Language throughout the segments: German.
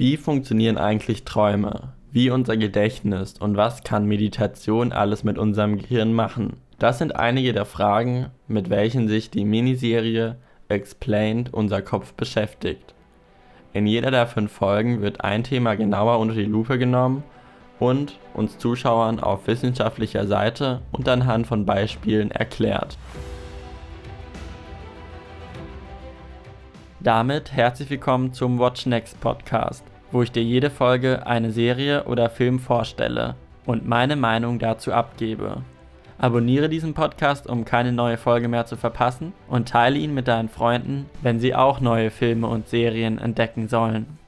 Wie funktionieren eigentlich Träume? Wie unser Gedächtnis und was kann Meditation alles mit unserem Gehirn machen? Das sind einige der Fragen, mit welchen sich die Miniserie Explained unser Kopf beschäftigt. In jeder der fünf Folgen wird ein Thema genauer unter die Lupe genommen und uns Zuschauern auf wissenschaftlicher Seite und anhand von Beispielen erklärt. Damit herzlich willkommen zum Watch Next Podcast, wo ich dir jede Folge eine Serie oder Film vorstelle und meine Meinung dazu abgebe. Abonniere diesen Podcast, um keine neue Folge mehr zu verpassen und teile ihn mit deinen Freunden, wenn sie auch neue Filme und Serien entdecken sollen.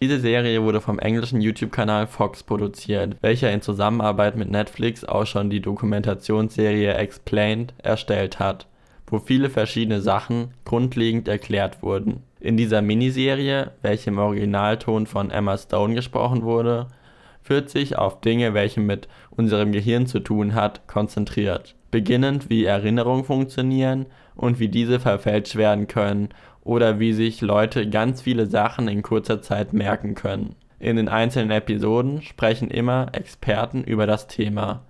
Diese Serie wurde vom englischen YouTube-Kanal Fox produziert, welcher in Zusammenarbeit mit Netflix auch schon die Dokumentationsserie Explained erstellt hat wo viele verschiedene Sachen grundlegend erklärt wurden. In dieser Miniserie, welche im Originalton von Emma Stone gesprochen wurde, wird sich auf Dinge, welche mit unserem Gehirn zu tun hat, konzentriert. Beginnend wie Erinnerungen funktionieren und wie diese verfälscht werden können oder wie sich Leute ganz viele Sachen in kurzer Zeit merken können. In den einzelnen Episoden sprechen immer Experten über das Thema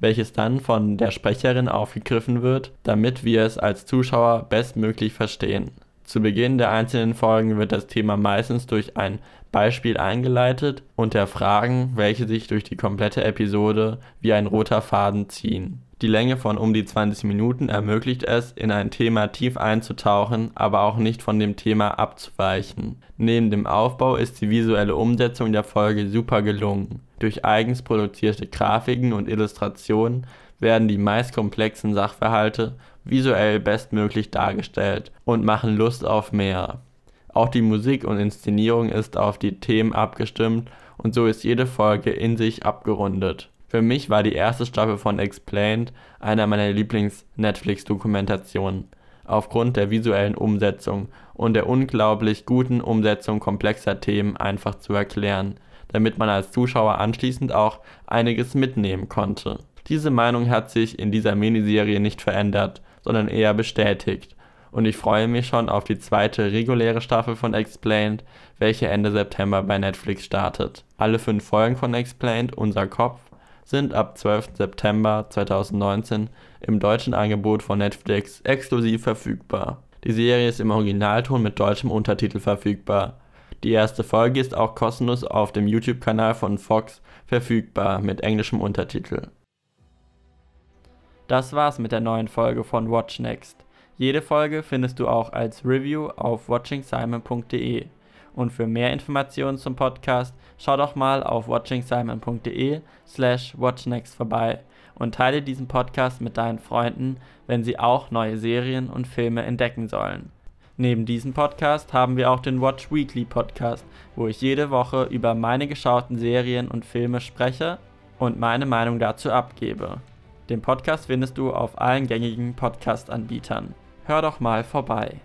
welches dann von der Sprecherin aufgegriffen wird, damit wir es als Zuschauer bestmöglich verstehen. Zu Beginn der einzelnen Folgen wird das Thema meistens durch ein Beispiel eingeleitet und der Fragen, welche sich durch die komplette Episode wie ein roter Faden ziehen. Die Länge von um die 20 Minuten ermöglicht es, in ein Thema tief einzutauchen, aber auch nicht von dem Thema abzuweichen. Neben dem Aufbau ist die visuelle Umsetzung der Folge super gelungen. Durch eigens produzierte Grafiken und Illustrationen werden die meist komplexen Sachverhalte visuell bestmöglich dargestellt und machen Lust auf mehr. Auch die Musik und Inszenierung ist auf die Themen abgestimmt und so ist jede Folge in sich abgerundet. Für mich war die erste Staffel von Explained einer meiner Lieblings-Netflix-Dokumentationen, aufgrund der visuellen Umsetzung und der unglaublich guten Umsetzung komplexer Themen einfach zu erklären, damit man als Zuschauer anschließend auch einiges mitnehmen konnte. Diese Meinung hat sich in dieser Miniserie nicht verändert, sondern eher bestätigt. Und ich freue mich schon auf die zweite reguläre Staffel von Explained, welche Ende September bei Netflix startet. Alle fünf Folgen von Explained, unser Kopf, sind ab 12. September 2019 im deutschen Angebot von Netflix exklusiv verfügbar. Die Serie ist im Originalton mit deutschem Untertitel verfügbar. Die erste Folge ist auch kostenlos auf dem YouTube-Kanal von Fox verfügbar mit englischem Untertitel. Das war's mit der neuen Folge von Watch Next. Jede Folge findest du auch als Review auf watchingsimon.de. Und für mehr Informationen zum Podcast schau doch mal auf watchingsimon.de slash watchnext vorbei und teile diesen Podcast mit deinen Freunden, wenn sie auch neue Serien und Filme entdecken sollen. Neben diesem Podcast haben wir auch den Watch Weekly Podcast, wo ich jede Woche über meine geschauten Serien und Filme spreche und meine Meinung dazu abgebe. Den Podcast findest du auf allen gängigen Podcast-Anbietern. Hör doch mal vorbei.